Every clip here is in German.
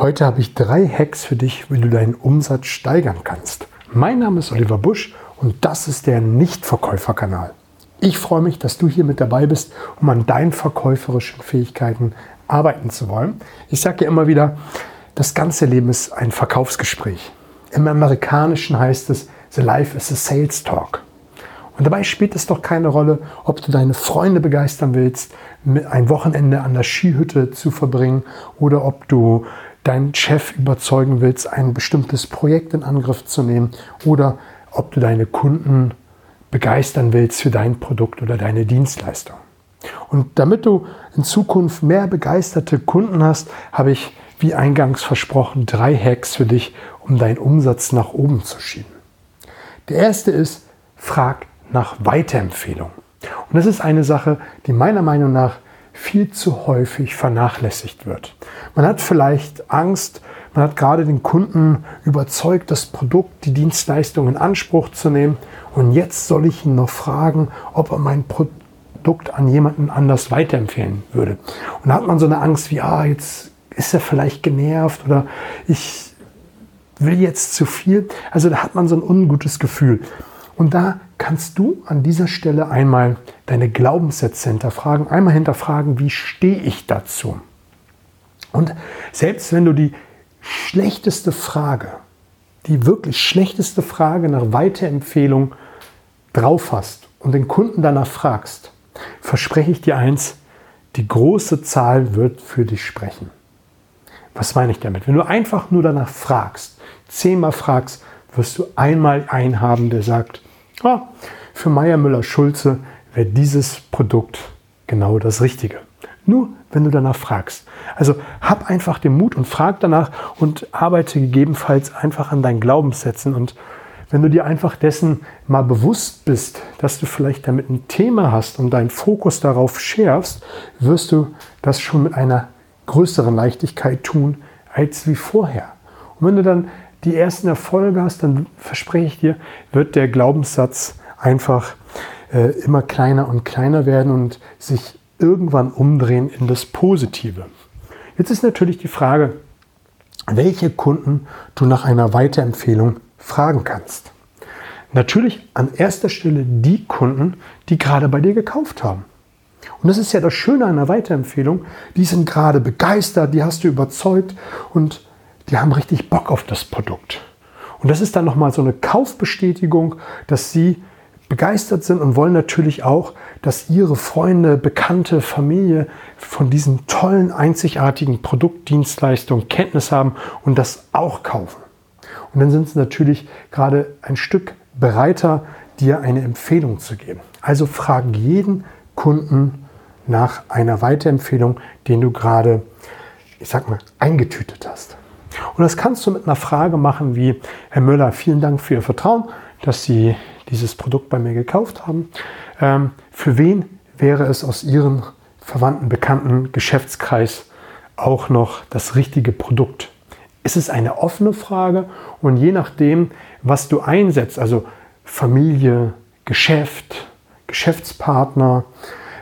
Heute habe ich drei Hacks für dich, wie du deinen Umsatz steigern kannst. Mein Name ist Oliver Busch und das ist der Nichtverkäuferkanal. Ich freue mich, dass du hier mit dabei bist, um an deinen verkäuferischen Fähigkeiten arbeiten zu wollen. Ich sage ja immer wieder, das ganze Leben ist ein Verkaufsgespräch. Im Amerikanischen heißt es, The Life is a Sales Talk. Und dabei spielt es doch keine Rolle, ob du deine Freunde begeistern willst, ein Wochenende an der Skihütte zu verbringen oder ob du deinen Chef überzeugen willst, ein bestimmtes Projekt in Angriff zu nehmen oder ob du deine Kunden begeistern willst für dein Produkt oder deine Dienstleistung. Und damit du in Zukunft mehr begeisterte Kunden hast, habe ich, wie eingangs versprochen, drei Hacks für dich, um deinen Umsatz nach oben zu schieben. Der erste ist, frag nach Weiterempfehlung. Und das ist eine Sache, die meiner Meinung nach viel zu häufig vernachlässigt wird. Man hat vielleicht Angst, man hat gerade den Kunden überzeugt, das Produkt, die Dienstleistung in Anspruch zu nehmen. Und jetzt soll ich ihn noch fragen, ob er mein Produkt an jemanden anders weiterempfehlen würde. Und da hat man so eine Angst wie, ah, jetzt ist er vielleicht genervt oder ich will jetzt zu viel. Also da hat man so ein ungutes Gefühl. Und da kannst du an dieser Stelle einmal deine Glaubenssätze hinterfragen, einmal hinterfragen, wie stehe ich dazu? Und selbst wenn du die schlechteste Frage, die wirklich schlechteste Frage nach Weiterempfehlung drauf hast und den Kunden danach fragst, verspreche ich dir eins, die große Zahl wird für dich sprechen. Was meine ich damit? Wenn du einfach nur danach fragst, zehnmal fragst, wirst du einmal einen haben, der sagt, ah, für Meier Müller-Schulze wäre dieses Produkt genau das Richtige. Nur wenn du danach fragst. Also hab einfach den Mut und frag danach und arbeite gegebenenfalls einfach an deinen Glaubenssätzen. Und wenn du dir einfach dessen mal bewusst bist, dass du vielleicht damit ein Thema hast und deinen Fokus darauf schärfst, wirst du das schon mit einer größeren Leichtigkeit tun als wie vorher. Und wenn du dann die ersten Erfolge hast, dann verspreche ich dir, wird der Glaubenssatz einfach äh, immer kleiner und kleiner werden und sich irgendwann umdrehen in das Positive. Jetzt ist natürlich die Frage, welche Kunden du nach einer Weiterempfehlung fragen kannst. Natürlich an erster Stelle die Kunden, die gerade bei dir gekauft haben. Und das ist ja das Schöne einer Weiterempfehlung. Die sind gerade begeistert, die hast du überzeugt und die haben richtig Bock auf das Produkt. Und das ist dann nochmal so eine Kaufbestätigung, dass sie begeistert sind und wollen natürlich auch, dass ihre Freunde, Bekannte, Familie von diesen tollen, einzigartigen Produktdienstleistungen Kenntnis haben und das auch kaufen. Und dann sind sie natürlich gerade ein Stück bereiter, dir eine Empfehlung zu geben. Also frag jeden Kunden nach einer Weiterempfehlung, den du gerade, ich sag mal, eingetütet hast. Und das kannst du mit einer Frage machen wie, Herr Müller, vielen Dank für Ihr Vertrauen, dass Sie dieses Produkt bei mir gekauft haben. Ähm, für wen wäre es aus Ihrem verwandten, bekannten Geschäftskreis auch noch das richtige Produkt? Es ist eine offene Frage und je nachdem, was du einsetzt, also Familie, Geschäft, Geschäftspartner,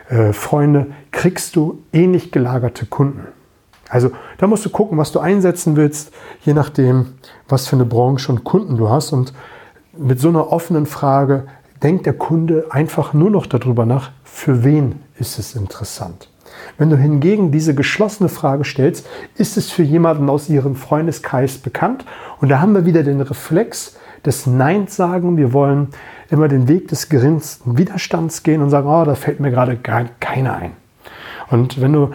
äh, Freunde, kriegst du ähnlich gelagerte Kunden. Also da musst du gucken, was du einsetzen willst, je nachdem, was für eine Branche und Kunden du hast. Und mit so einer offenen Frage denkt der Kunde einfach nur noch darüber nach, für wen ist es interessant. Wenn du hingegen diese geschlossene Frage stellst, ist es für jemanden aus ihrem Freundeskreis bekannt? Und da haben wir wieder den Reflex des Neins sagen. Wir wollen immer den Weg des geringsten Widerstands gehen und sagen, oh, da fällt mir gerade gar keiner ein. Und wenn du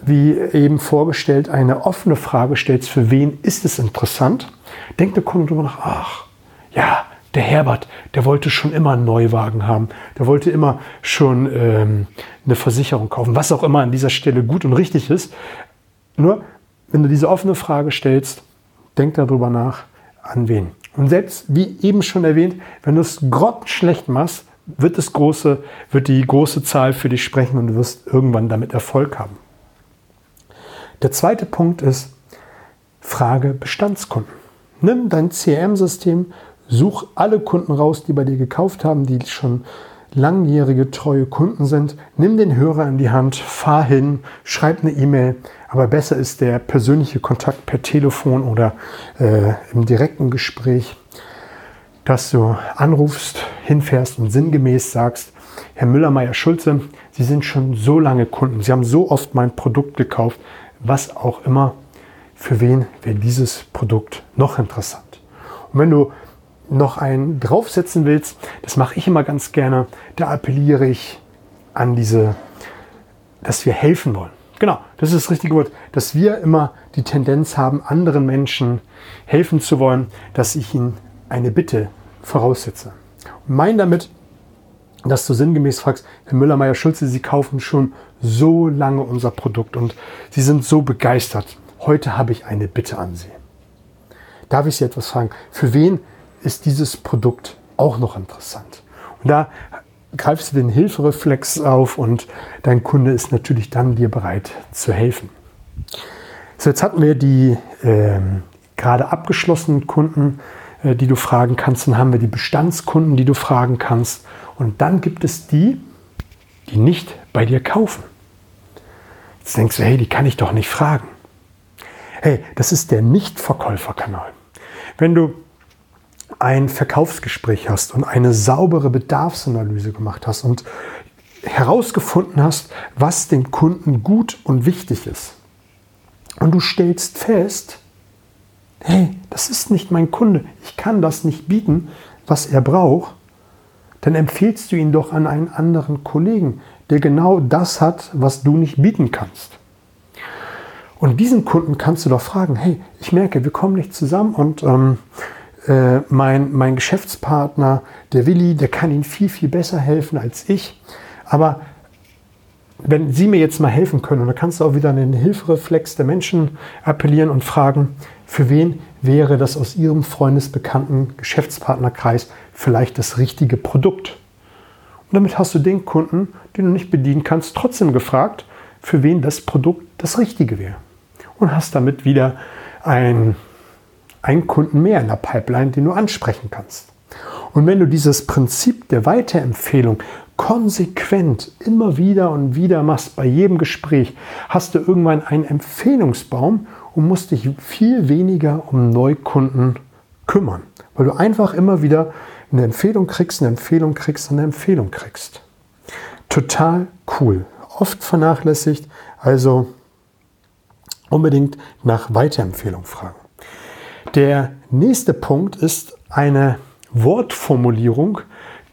wie eben vorgestellt, eine offene Frage stellst, für wen ist es interessant, denkt der Kunde darüber nach, ach, ja, der Herbert, der wollte schon immer einen Neuwagen haben, der wollte immer schon ähm, eine Versicherung kaufen, was auch immer an dieser Stelle gut und richtig ist. Nur, wenn du diese offene Frage stellst, denk darüber nach, an wen. Und selbst, wie eben schon erwähnt, wenn du es grottenschlecht machst, wird, das große, wird die große Zahl für dich sprechen und du wirst irgendwann damit Erfolg haben. Der zweite Punkt ist, frage Bestandskunden. Nimm dein CRM-System, such alle Kunden raus, die bei dir gekauft haben, die schon langjährige, treue Kunden sind, nimm den Hörer in die Hand, fahr hin, schreib eine E-Mail. Aber besser ist der persönliche Kontakt per Telefon oder äh, im direkten Gespräch, dass du anrufst, hinfährst und sinngemäß sagst, Herr Müller-Meyer-Schulze, Sie sind schon so lange Kunden, Sie haben so oft mein Produkt gekauft, was auch immer, für wen wäre dieses Produkt noch interessant. Und wenn du noch einen draufsetzen willst, das mache ich immer ganz gerne, da appelliere ich an diese, dass wir helfen wollen. Genau, das ist das richtige Wort, dass wir immer die Tendenz haben, anderen Menschen helfen zu wollen, dass ich ihnen eine Bitte voraussetze. Und mein damit, dass du sinngemäß fragst, Herr Müller-Meyer-Schulze, Sie kaufen schon so lange unser Produkt und Sie sind so begeistert. Heute habe ich eine Bitte an Sie. Darf ich Sie etwas fragen? Für wen ist dieses Produkt auch noch interessant. Und da greifst du den Hilfereflex auf und dein Kunde ist natürlich dann dir bereit zu helfen. So, jetzt hatten wir die äh, gerade abgeschlossenen Kunden, äh, die du fragen kannst. Dann haben wir die Bestandskunden, die du fragen kannst. Und dann gibt es die, die nicht bei dir kaufen. Jetzt denkst du, hey, die kann ich doch nicht fragen. Hey, das ist der Nichtverkäuferkanal. Wenn du ein Verkaufsgespräch hast und eine saubere Bedarfsanalyse gemacht hast und herausgefunden hast, was dem Kunden gut und wichtig ist. Und du stellst fest, hey, das ist nicht mein Kunde, ich kann das nicht bieten, was er braucht, dann empfehlst du ihn doch an einen anderen Kollegen, der genau das hat, was du nicht bieten kannst. Und diesen Kunden kannst du doch fragen, hey, ich merke, wir kommen nicht zusammen und ähm, äh, mein, mein Geschäftspartner, der Willi, der kann Ihnen viel, viel besser helfen als ich. Aber wenn Sie mir jetzt mal helfen können, und da kannst du auch wieder an den Hilfereflex der Menschen appellieren und fragen, für wen wäre das aus Ihrem freundesbekannten Geschäftspartnerkreis vielleicht das richtige Produkt? Und damit hast du den Kunden, den du nicht bedienen kannst, trotzdem gefragt, für wen das Produkt das Richtige wäre. Und hast damit wieder ein einen Kunden mehr in der Pipeline, den du ansprechen kannst. Und wenn du dieses Prinzip der Weiterempfehlung konsequent immer wieder und wieder machst, bei jedem Gespräch, hast du irgendwann einen Empfehlungsbaum und musst dich viel weniger um Neukunden kümmern, weil du einfach immer wieder eine Empfehlung kriegst, eine Empfehlung kriegst, eine Empfehlung kriegst. Total cool. Oft vernachlässigt, also unbedingt nach Weiterempfehlung fragen. Der nächste Punkt ist eine Wortformulierung,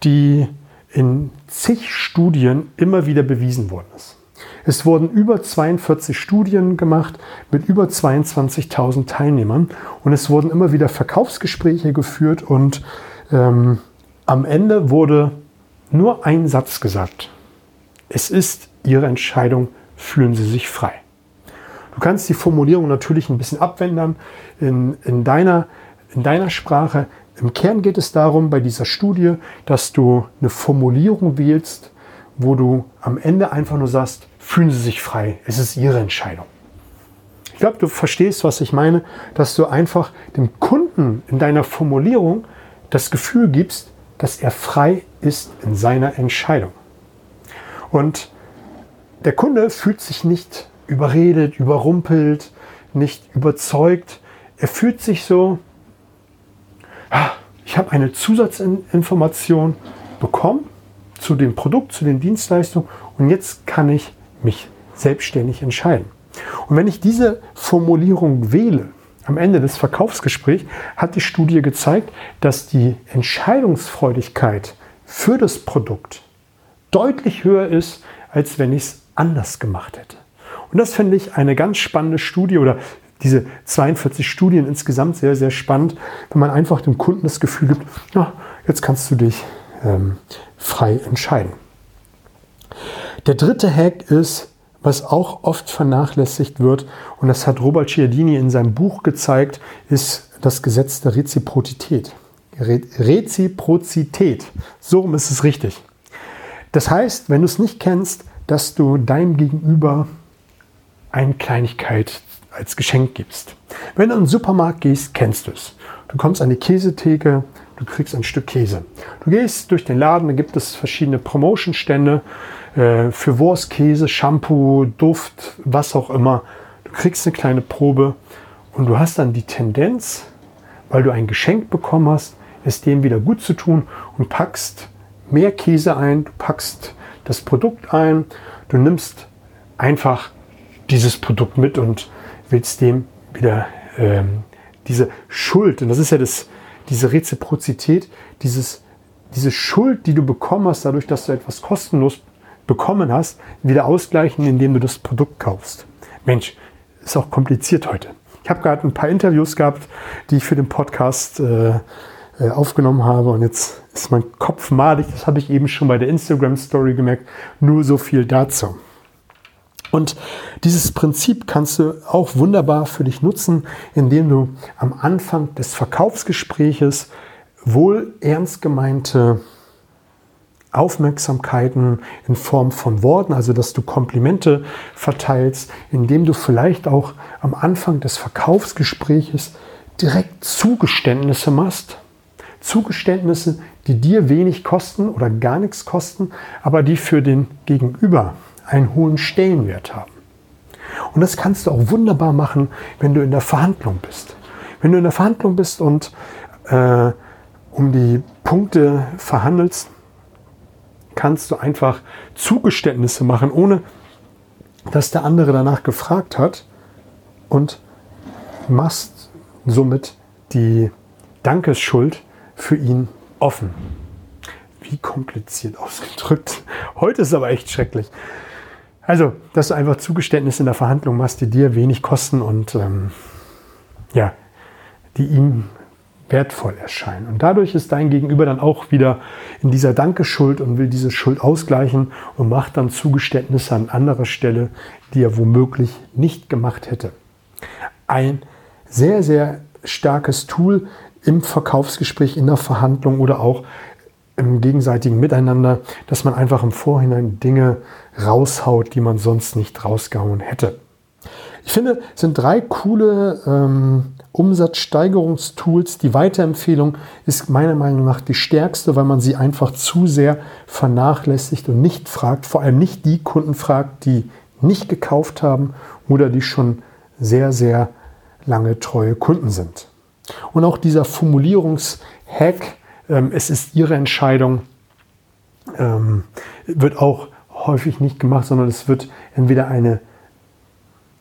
die in zig Studien immer wieder bewiesen worden ist. Es wurden über 42 Studien gemacht mit über 22.000 Teilnehmern und es wurden immer wieder Verkaufsgespräche geführt und ähm, am Ende wurde nur ein Satz gesagt. Es ist Ihre Entscheidung, fühlen Sie sich frei. Du kannst die Formulierung natürlich ein bisschen abwändern in, in, deiner, in deiner Sprache. Im Kern geht es darum, bei dieser Studie, dass du eine Formulierung wählst, wo du am Ende einfach nur sagst, fühlen Sie sich frei, es ist Ihre Entscheidung. Ich glaube, du verstehst, was ich meine, dass du einfach dem Kunden in deiner Formulierung das Gefühl gibst, dass er frei ist in seiner Entscheidung. Und der Kunde fühlt sich nicht überredet, überrumpelt, nicht überzeugt. Er fühlt sich so, ah, ich habe eine Zusatzinformation bekommen zu dem Produkt, zu den Dienstleistungen und jetzt kann ich mich selbstständig entscheiden. Und wenn ich diese Formulierung wähle, am Ende des Verkaufsgesprächs hat die Studie gezeigt, dass die Entscheidungsfreudigkeit für das Produkt deutlich höher ist, als wenn ich es anders gemacht hätte. Und das finde ich eine ganz spannende Studie oder diese 42 Studien insgesamt sehr, sehr spannend, wenn man einfach dem Kunden das Gefühl gibt, ja, jetzt kannst du dich ähm, frei entscheiden. Der dritte Hack ist, was auch oft vernachlässigt wird, und das hat Robert Cialdini in seinem Buch gezeigt, ist das Gesetz der Reziprozität. Re Reziprozität, so ist es richtig. Das heißt, wenn du es nicht kennst, dass du deinem Gegenüber eine Kleinigkeit als Geschenk gibst. Wenn du in den Supermarkt gehst, kennst du es. Du kommst an die Käsetheke, du kriegst ein Stück Käse. Du gehst durch den Laden, da gibt es verschiedene Promotion-Stände äh, für Wurst, Käse, Shampoo, Duft, was auch immer. Du kriegst eine kleine Probe und du hast dann die Tendenz, weil du ein Geschenk bekommen hast, es dem wieder gut zu tun und packst mehr Käse ein, du packst das Produkt ein, du nimmst einfach dieses Produkt mit und willst dem wieder ähm, diese Schuld, und das ist ja das, diese Reziprozität, dieses, diese Schuld, die du bekommen hast, dadurch, dass du etwas kostenlos bekommen hast, wieder ausgleichen, indem du das Produkt kaufst. Mensch, ist auch kompliziert heute. Ich habe gerade ein paar Interviews gehabt, die ich für den Podcast äh, äh, aufgenommen habe und jetzt ist mein Kopf malig. Das habe ich eben schon bei der Instagram Story gemerkt. Nur so viel dazu. Und dieses Prinzip kannst du auch wunderbar für dich nutzen, indem du am Anfang des Verkaufsgespräches wohl ernst gemeinte Aufmerksamkeiten in Form von Worten, also dass du Komplimente verteilst, indem du vielleicht auch am Anfang des Verkaufsgespräches direkt Zugeständnisse machst. Zugeständnisse, die dir wenig kosten oder gar nichts kosten, aber die für den Gegenüber einen hohen Stellenwert haben. Und das kannst du auch wunderbar machen, wenn du in der Verhandlung bist. Wenn du in der Verhandlung bist und äh, um die Punkte verhandelst, kannst du einfach Zugeständnisse machen, ohne dass der andere danach gefragt hat und machst somit die Dankesschuld für ihn offen. Wie kompliziert ausgedrückt. Heute ist aber echt schrecklich. Also, dass du einfach Zugeständnisse in der Verhandlung machst, die dir wenig kosten und ähm, ja, die ihm wertvoll erscheinen. Und dadurch ist dein Gegenüber dann auch wieder in dieser Dankeschuld und will diese Schuld ausgleichen und macht dann Zugeständnisse an anderer Stelle, die er womöglich nicht gemacht hätte. Ein sehr, sehr starkes Tool im Verkaufsgespräch, in der Verhandlung oder auch im gegenseitigen Miteinander, dass man einfach im Vorhinein Dinge raushaut, die man sonst nicht rausgehauen hätte. Ich finde, es sind drei coole ähm, Umsatzsteigerungstools. Die Weiterempfehlung ist meiner Meinung nach die stärkste, weil man sie einfach zu sehr vernachlässigt und nicht fragt, vor allem nicht die Kunden fragt, die nicht gekauft haben oder die schon sehr, sehr lange treue Kunden sind. Und auch dieser Formulierungshack, ähm, es ist Ihre Entscheidung, ähm, wird auch häufig nicht gemacht, sondern es wird entweder eine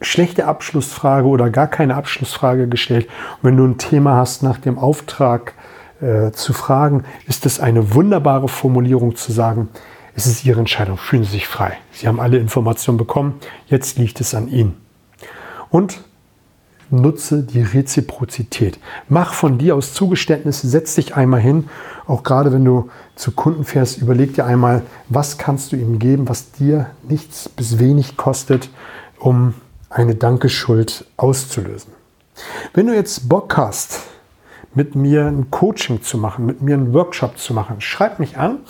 schlechte Abschlussfrage oder gar keine Abschlussfrage gestellt. Und wenn du ein Thema hast, nach dem Auftrag äh, zu fragen, ist es eine wunderbare Formulierung zu sagen, es ist Ihre Entscheidung, fühlen Sie sich frei. Sie haben alle Informationen bekommen, jetzt liegt es an Ihnen. Und nutze die Reziprozität. Mach von dir aus Zugeständnisse, setz dich einmal hin. Auch gerade wenn du zu Kunden fährst, überleg dir einmal, was kannst du ihm geben, was dir nichts bis wenig kostet, um eine Dankeschuld auszulösen. Wenn du jetzt Bock hast, mit mir ein Coaching zu machen, mit mir einen Workshop zu machen, schreib mich an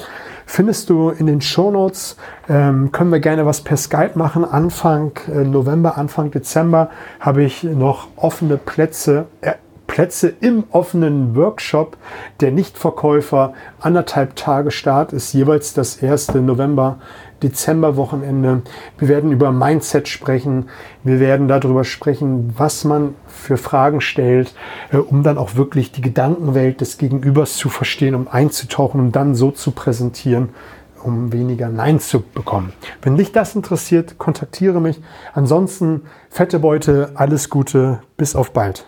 findest du in den Shownotes. Ähm, können wir gerne was per Skype machen. Anfang äh, November, Anfang Dezember habe ich noch offene Plätze. Äh, Plätze im offenen Workshop der Nichtverkäufer. Anderthalb Tage Start ist jeweils das erste November, Dezember Wochenende. Wir werden über Mindset sprechen. Wir werden darüber sprechen, was man für Fragen stellt, äh, um dann auch wirklich die Gedankenwelt des Gegenübers zu verstehen, um einzutauchen und dann so zu präsentieren, um weniger Nein zu bekommen. Wenn dich das interessiert, kontaktiere mich. Ansonsten fette Beute, alles Gute, bis auf bald.